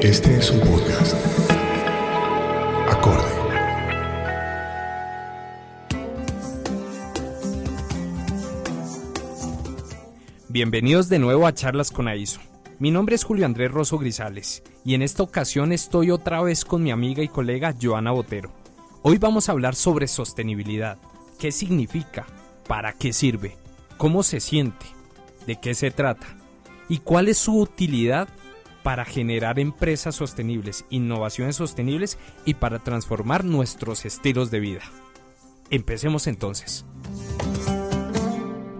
Este es un podcast. Acorde. Bienvenidos de nuevo a Charlas con AISO. Mi nombre es Julio Andrés Rosso Grisales y en esta ocasión estoy otra vez con mi amiga y colega Joana Botero. Hoy vamos a hablar sobre sostenibilidad. ¿Qué significa? ¿Para qué sirve? ¿Cómo se siente? ¿De qué se trata? ¿Y cuál es su utilidad para generar empresas sostenibles, innovaciones sostenibles y para transformar nuestros estilos de vida? Empecemos entonces.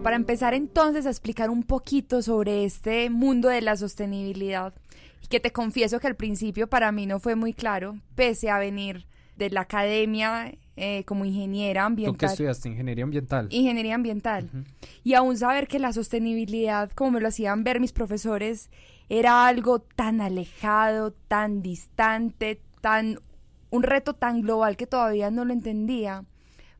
Para empezar entonces a explicar un poquito sobre este mundo de la sostenibilidad, que te confieso que al principio para mí no fue muy claro, pese a venir de la academia eh, como ingeniera ambiental. ¿Tú qué estudiaste? Ingeniería ambiental. Ingeniería ambiental. Y aún saber que la sostenibilidad, como me lo hacían ver mis profesores, era algo tan alejado, tan distante, tan un reto tan global que todavía no lo entendía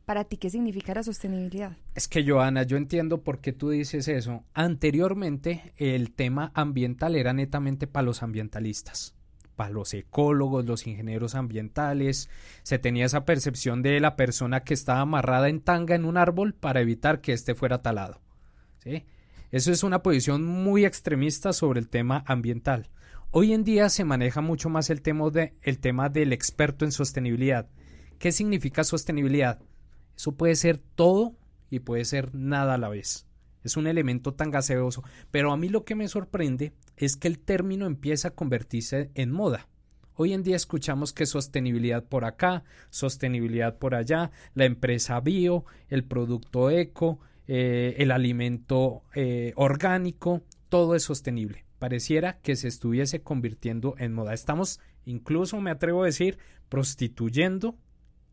para ti qué significa la sostenibilidad. Es que Joana, yo entiendo por qué tú dices eso. Anteriormente el tema ambiental era netamente para los ambientalistas, para los ecólogos, los ingenieros ambientales. Se tenía esa percepción de la persona que estaba amarrada en tanga en un árbol para evitar que éste fuera talado. ¿sí? Eso es una posición muy extremista sobre el tema ambiental. Hoy en día se maneja mucho más el tema, de, el tema del experto en sostenibilidad. ¿Qué significa sostenibilidad? Eso puede ser todo y puede ser nada a la vez. Es un elemento tan gaseoso. Pero a mí lo que me sorprende es que el término empieza a convertirse en moda. Hoy en día escuchamos que sostenibilidad por acá, sostenibilidad por allá, la empresa bio, el producto eco, eh, el alimento eh, orgánico, todo es sostenible. Pareciera que se estuviese convirtiendo en moda. Estamos, incluso me atrevo a decir, prostituyendo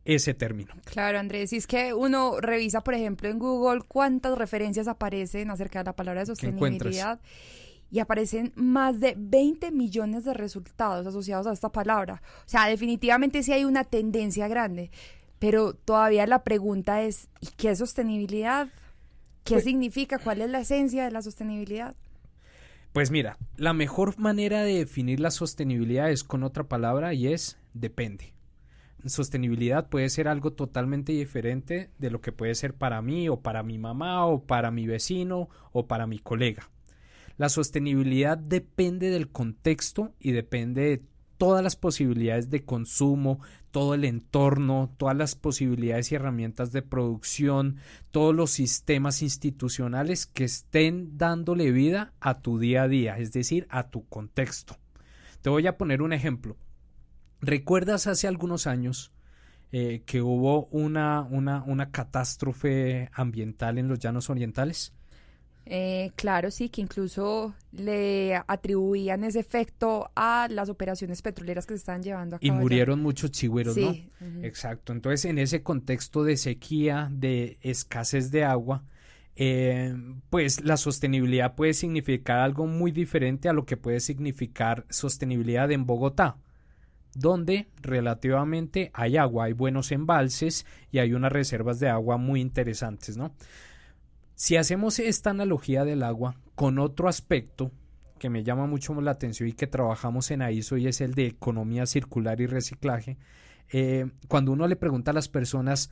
ese término. Claro, Andrés, si es que uno revisa, por ejemplo, en Google cuántas referencias aparecen acerca de la palabra de sostenibilidad y aparecen más de 20 millones de resultados asociados a esta palabra. O sea, definitivamente sí hay una tendencia grande, pero todavía la pregunta es, ¿y qué es sostenibilidad? ¿Qué pues significa? ¿Cuál es la esencia de la sostenibilidad? Pues mira, la mejor manera de definir la sostenibilidad es con otra palabra y es depende sostenibilidad puede ser algo totalmente diferente de lo que puede ser para mí o para mi mamá o para mi vecino o para mi colega. La sostenibilidad depende del contexto y depende de todas las posibilidades de consumo, todo el entorno, todas las posibilidades y herramientas de producción, todos los sistemas institucionales que estén dándole vida a tu día a día, es decir, a tu contexto. Te voy a poner un ejemplo. ¿Recuerdas hace algunos años eh, que hubo una, una, una, catástrofe ambiental en los llanos orientales? Eh, claro, sí, que incluso le atribuían ese efecto a las operaciones petroleras que se estaban llevando a cabo. Y murieron muchos chigüeros, ¿no? Exacto. Entonces, en ese contexto de sequía, de escasez de agua, eh, pues la sostenibilidad puede significar algo muy diferente a lo que puede significar sostenibilidad en Bogotá donde relativamente hay agua, hay buenos embalses y hay unas reservas de agua muy interesantes, ¿no? Si hacemos esta analogía del agua con otro aspecto que me llama mucho la atención y que trabajamos en AISO y es el de economía circular y reciclaje, eh, cuando uno le pregunta a las personas,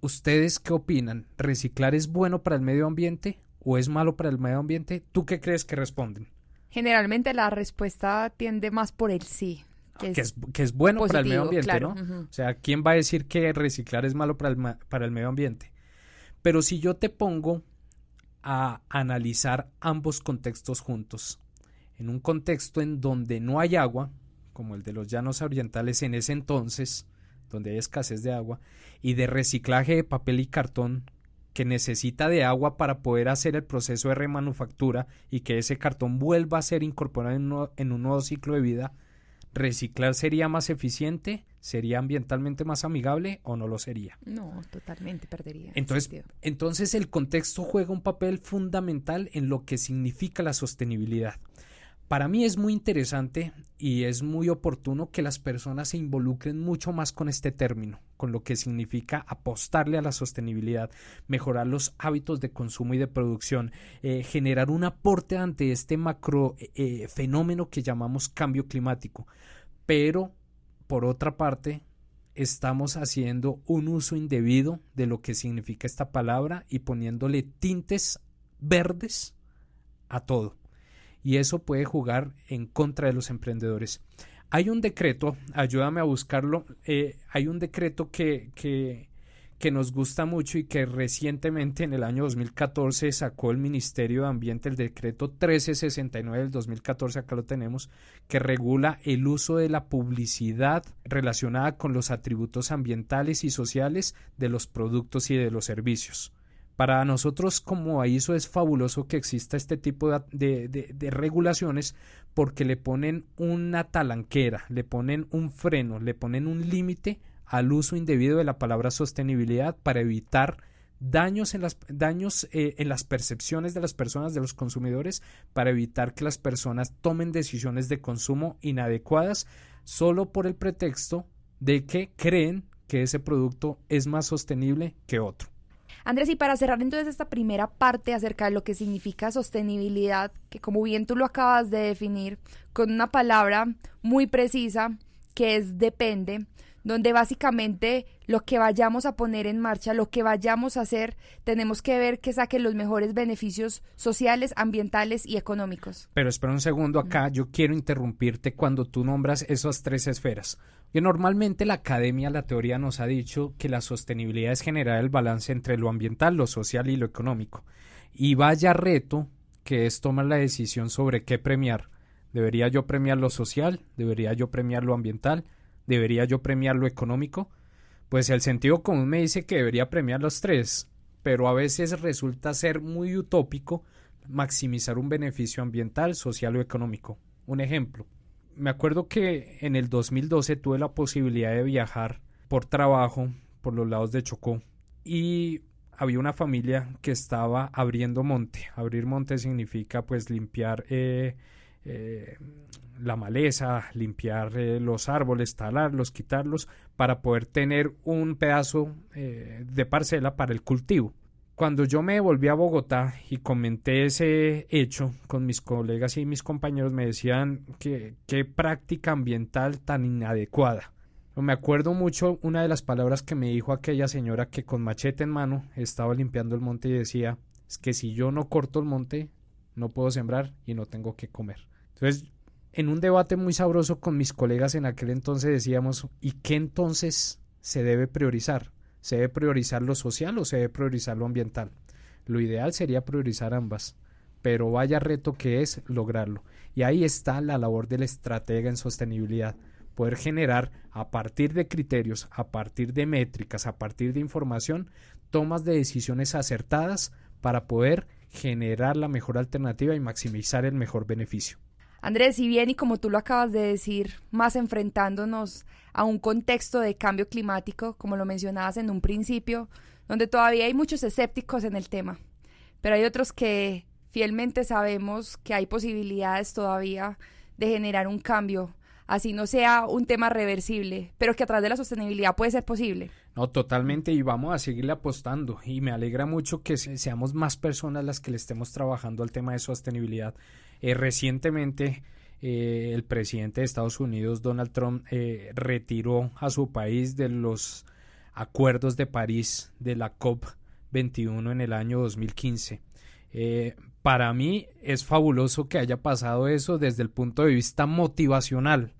¿ustedes qué opinan? ¿Reciclar es bueno para el medio ambiente o es malo para el medio ambiente? ¿Tú qué crees que responden? Generalmente la respuesta tiende más por el sí. Que es, que es, bueno para el medio ambiente, ¿no? O sea, ¿quién va a decir que reciclar es malo para el, para el medio ambiente? Pero si yo te pongo a analizar ambos contextos juntos, en un contexto en donde no hay agua, como el de los llanos orientales en ese entonces, donde hay escasez de agua, y de reciclaje de papel y cartón que necesita de agua para poder hacer el proceso de remanufactura y que ese cartón vuelva a ser incorporado en, un nuevo ciclo de vida, ¿reciclar sería más eficiente? ¿Sería ambientalmente más amigable o no lo sería? No, totalmente perdería. Entonces, entonces el contexto juega un papel fundamental en lo que significa la sostenibilidad. Para mí es muy interesante y es muy oportuno que las personas se involucren mucho más con este término, con lo que significa apostarle a la sostenibilidad, mejorar los hábitos de consumo y de producción, eh, generar un aporte ante este macro eh, eh, fenómeno que llamamos cambio climático. Pero, por otra parte, estamos haciendo un uso indebido de lo que significa esta palabra y poniéndole tintes verdes a todo y eso puede jugar en contra de los emprendedores. Hay un decreto, ayúdame a buscarlo, eh, hay un decreto que, que, que nos gusta mucho y que recientemente en el año 2014 sacó el Ministerio de Ambiente, el decreto 1369 del 2014, acá lo tenemos, que regula el uso de la publicidad relacionada con los atributos ambientales y sociales de los productos y de los servicios. Para nosotros como AISO es fabuloso que exista este tipo de, regulaciones porque le ponen una talanquera, le ponen un freno, le ponen un límite al uso indebido de la palabra sostenibilidad para evitar daños en las daños eh, en las percepciones de las personas de los consumidores para evitar que las personas tomen decisiones de consumo inadecuadas solo por el pretexto de que creen que ese producto es más sostenible que otro. Andrés, y para cerrar entonces esta primera parte acerca de lo que significa sostenibilidad, que como bien tú lo acabas de definir, con una palabra muy precisa que es depende, donde básicamente lo que vayamos a poner en marcha, lo que vayamos a hacer, tenemos que ver que saque los mejores beneficios sociales, ambientales y económicos. Pero espera un segundo acá, yo quiero interrumpirte cuando tú nombras esas tres esferas. Que normalmente la academia, la teoría nos ha dicho que la sostenibilidad es generar el balance entre lo ambiental, lo social y lo económico. Y vaya reto que es tomar la decisión sobre qué premiar. ¿Debería yo premiar lo social? ¿Debería yo premiar lo ambiental? ¿Debería yo premiar lo económico? Pues el sentido común me dice que debería premiar los tres, pero a veces resulta ser muy utópico maximizar un beneficio ambiental, social o económico. Un ejemplo. Me acuerdo que en el 2012 tuve la posibilidad de viajar por trabajo por los lados de Chocó y había una familia que estaba abriendo monte. Abrir monte significa pues limpiar eh, eh, la maleza, limpiar eh, los árboles, talarlos, quitarlos, para poder tener un pedazo eh, de parcela para el cultivo. Cuando yo me volví a Bogotá y comenté ese hecho con mis colegas y mis compañeros, me decían que qué práctica ambiental tan inadecuada. Me acuerdo mucho una de las palabras que me dijo aquella señora que con machete en mano estaba limpiando el monte y decía, es que si yo no corto el monte, no puedo sembrar y no tengo que comer. Entonces en un debate muy sabroso con mis colegas en aquel entonces decíamos, ¿y qué entonces se debe priorizar? ¿Se debe priorizar lo social o se debe priorizar lo ambiental? Lo ideal sería priorizar ambas, pero vaya reto que es lograrlo. Y ahí está la labor del estratega en sostenibilidad, poder generar a partir de criterios, a partir de métricas, a partir de información, tomas de decisiones acertadas para poder generar la mejor alternativa y maximizar el mejor beneficio. Andrés, si bien y como tú lo acabas de decir, más enfrentándonos a un contexto de cambio climático, como lo mencionabas en un principio, donde todavía hay muchos escépticos en el tema, pero hay otros que fielmente sabemos que hay posibilidades todavía de generar un cambio, así no sea un tema reversible, pero que a través de la sostenibilidad puede ser posible. No, totalmente, y vamos a seguirle apostando. Y me alegra mucho que seamos más personas las que le estemos trabajando al tema de sostenibilidad. Eh, recientemente, eh, el presidente de Estados Unidos, Donald Trump, eh, retiró a su país de los acuerdos de París de la COP21 en el año 2015. para mí es fabuloso que haya pasado eso desde el punto de vista motivacional,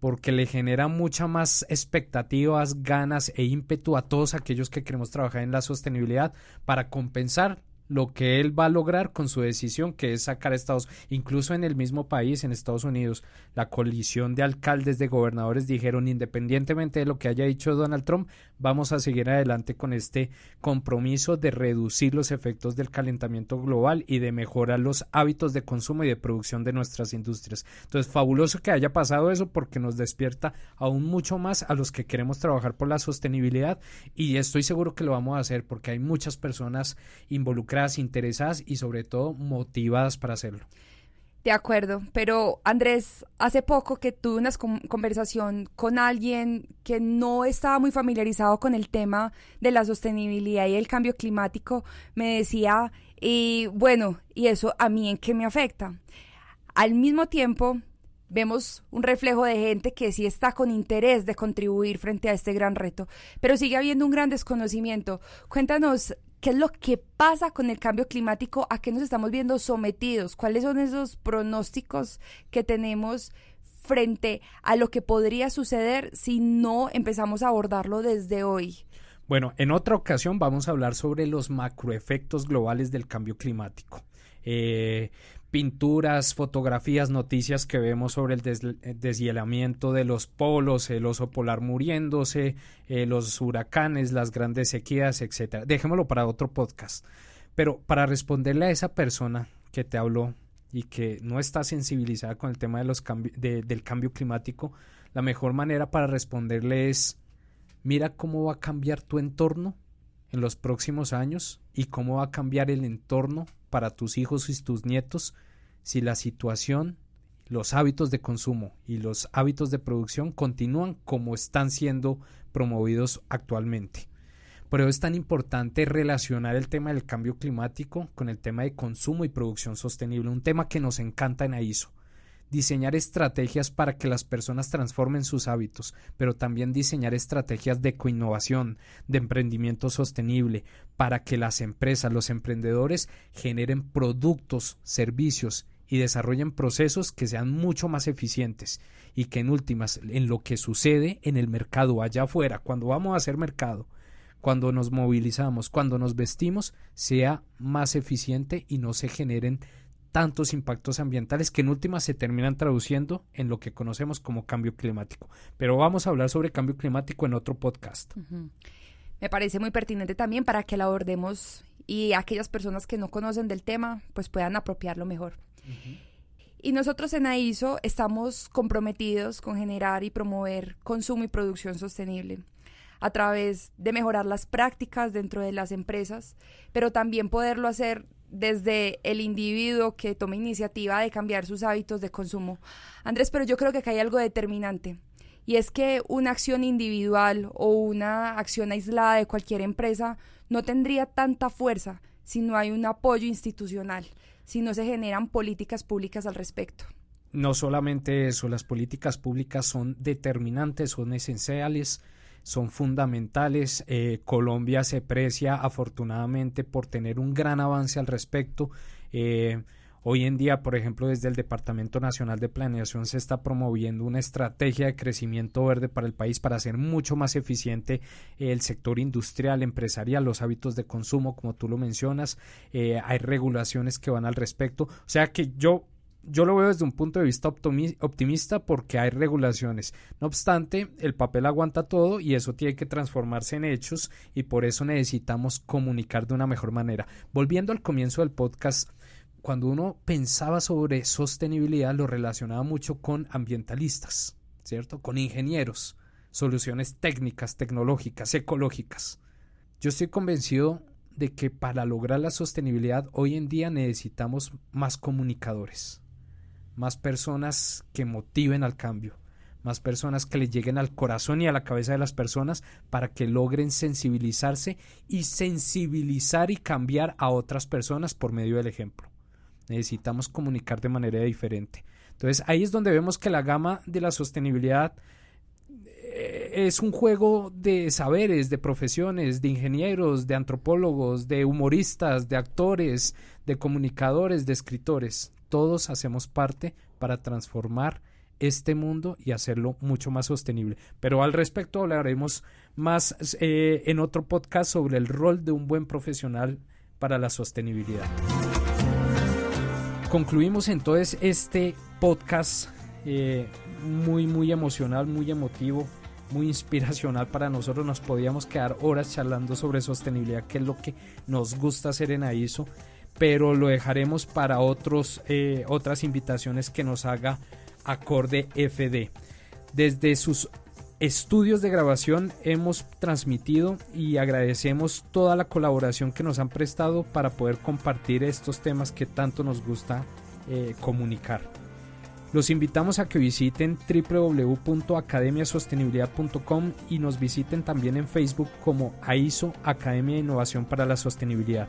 porque le genera mucha más expectativas, ganas e ímpetu a todos aquellos que queremos trabajar en la sostenibilidad para compensar lo que él va a lograr con su decisión, que es sacar a Estados incluso en el mismo país, en Estados Unidos, la colisión de alcaldes, de gobernadores dijeron, independientemente de lo que haya dicho Donald Trump, vamos a seguir adelante con este compromiso de reducir los efectos del calentamiento global y de mejorar los hábitos de consumo y de producción de nuestras industrias. Entonces, fabuloso que haya pasado eso porque nos despierta aún mucho más a los que queremos trabajar por la sostenibilidad y estoy seguro que lo vamos a hacer porque hay muchas personas involucradas interesadas y sobre todo motivadas para hacerlo. De acuerdo, pero Andrés, hace poco que tuve una conversación con alguien que no estaba muy familiarizado con el tema de la sostenibilidad y el cambio climático, me decía, y bueno, ¿y eso a mí en qué me afecta? Al mismo tiempo, vemos un reflejo de gente que sí está con interés de contribuir frente a este gran reto, pero sigue habiendo un gran desconocimiento. Cuéntanos ¿Qué es lo que pasa con el cambio climático? ¿A qué nos estamos viendo sometidos? ¿Cuáles son esos pronósticos que tenemos frente a lo que podría suceder si no empezamos a abordarlo desde hoy? Bueno, en otra ocasión vamos a hablar sobre los macroefectos globales del cambio climático. Eh, pinturas, fotografías, noticias que vemos sobre el eh, deshielamiento de los polos, el oso polar muriéndose, eh, los huracanes, las grandes sequías, etcétera. Dejémoslo para otro podcast. Pero para responderle a esa persona que te habló y que no está sensibilizada con el tema de los del cambio climático, la mejor manera para responderle es mira cómo va a cambiar tu entorno en los próximos años y cómo va a cambiar el entorno para tus hijos y tus nietos si la situación, los hábitos de consumo y los hábitos de producción continúan como están siendo promovidos actualmente. Por eso es tan importante relacionar el tema del cambio climático con el tema de consumo y producción sostenible, un tema que nos encanta en AISO diseñar estrategias para que las personas transformen sus hábitos, pero también diseñar estrategias de coinnovación, de emprendimiento sostenible, para que las empresas, los emprendedores generen productos, servicios y desarrollen procesos que sean mucho más eficientes y que en últimas, en lo que sucede en el mercado allá afuera, cuando vamos a hacer mercado, cuando nos movilizamos, cuando nos vestimos, sea más eficiente y no se generen tantos impactos ambientales que en última se terminan traduciendo en lo que conocemos como cambio climático. Pero vamos a hablar sobre cambio climático en otro podcast. Me parece muy pertinente también para que la abordemos y aquellas personas que no conocen del tema pues puedan apropiarlo mejor. Y nosotros en AISO estamos comprometidos con generar y promover consumo y producción sostenible a través de mejorar las prácticas dentro de las empresas, pero también poderlo hacer desde el individuo que toma iniciativa de cambiar sus hábitos de consumo. Andrés, pero yo creo que acá hay algo determinante. Y es que una acción individual o una acción aislada de cualquier empresa no tendría tanta fuerza si no hay un apoyo institucional, si no se generan políticas públicas al respecto. No solamente eso, las políticas públicas son determinantes, son esenciales son fundamentales. Eh, Colombia se precia afortunadamente por tener un gran avance al respecto. Eh, hoy en día, por ejemplo, desde el Departamento Nacional de Planeación se está promoviendo una estrategia de crecimiento verde para el país para hacer mucho más eficiente el sector industrial, empresarial, los hábitos de consumo, como tú lo mencionas. Eh, hay regulaciones que van al respecto. O sea que yo yo lo veo desde un punto de vista optimista porque hay regulaciones. No obstante, el papel aguanta todo y eso tiene que transformarse en hechos y por eso necesitamos comunicar de una mejor manera. Volviendo al comienzo del podcast, cuando uno pensaba sobre sostenibilidad lo relacionaba mucho con ambientalistas, ¿cierto? Con ingenieros, soluciones técnicas, tecnológicas, ecológicas. Yo estoy convencido de que para lograr la sostenibilidad hoy en día necesitamos más comunicadores más personas que motiven al cambio, más personas que le lleguen al corazón y a la cabeza de las personas para que logren sensibilizarse y sensibilizar y cambiar a otras personas por medio del ejemplo. Necesitamos comunicar de manera diferente. Entonces ahí es donde vemos que la gama de la sostenibilidad eh, es un juego de saberes, de profesiones, de ingenieros, de antropólogos, de humoristas, de actores, de comunicadores, de escritores todos hacemos parte para transformar este mundo y hacerlo mucho más sostenible. Pero al respecto hablaremos más eh, en otro podcast sobre el rol de un buen profesional para la sostenibilidad. Concluimos entonces este podcast eh, muy, muy emocional, muy emotivo, muy inspiracional para nosotros. Nos podíamos quedar horas charlando sobre sostenibilidad, que es lo que nos gusta hacer en AISO pero lo dejaremos para otros, eh, otras invitaciones que nos haga Acorde FD. Desde sus estudios de grabación hemos transmitido y agradecemos toda la colaboración que nos han prestado para poder compartir estos temas que tanto nos gusta eh, comunicar. Los invitamos a que visiten www.academiasostenibilidad.com y nos visiten también en Facebook como AISO Academia de Innovación para la Sostenibilidad.